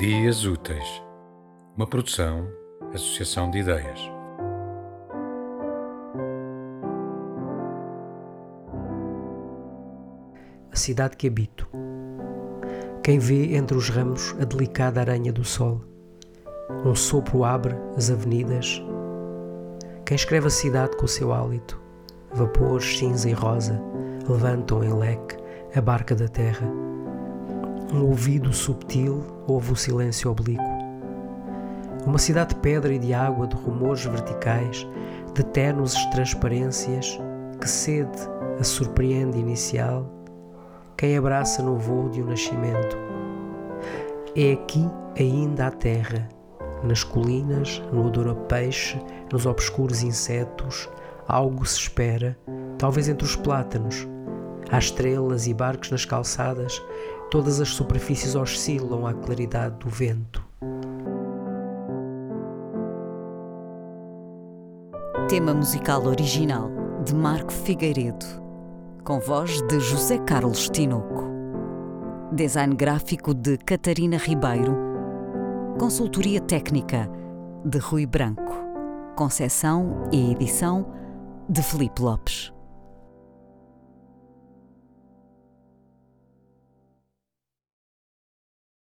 Ideias Úteis, uma produção, associação de ideias. A cidade que habito. Quem vê entre os ramos a delicada aranha do sol. Um sopro abre as avenidas. Quem escreve a cidade com o seu hálito. Vapores cinza e rosa levantam em leque a barca da terra um ouvido subtil ouve o silêncio oblíquo. Uma cidade de pedra e de água, de rumores verticais, de tenues transparências, que cede a surpreende inicial, quem abraça no voo de um nascimento. É aqui ainda a terra, nas colinas, no odor a peixe, nos obscuros insetos, algo se espera, talvez entre os plátanos. Há estrelas e barcos nas calçadas, Todas as superfícies oscilam à claridade do vento. Tema musical original de Marco Figueiredo, com voz de José Carlos Tinoco. Design gráfico de Catarina Ribeiro. Consultoria técnica de Rui Branco. Concessão e edição de Felipe Lopes.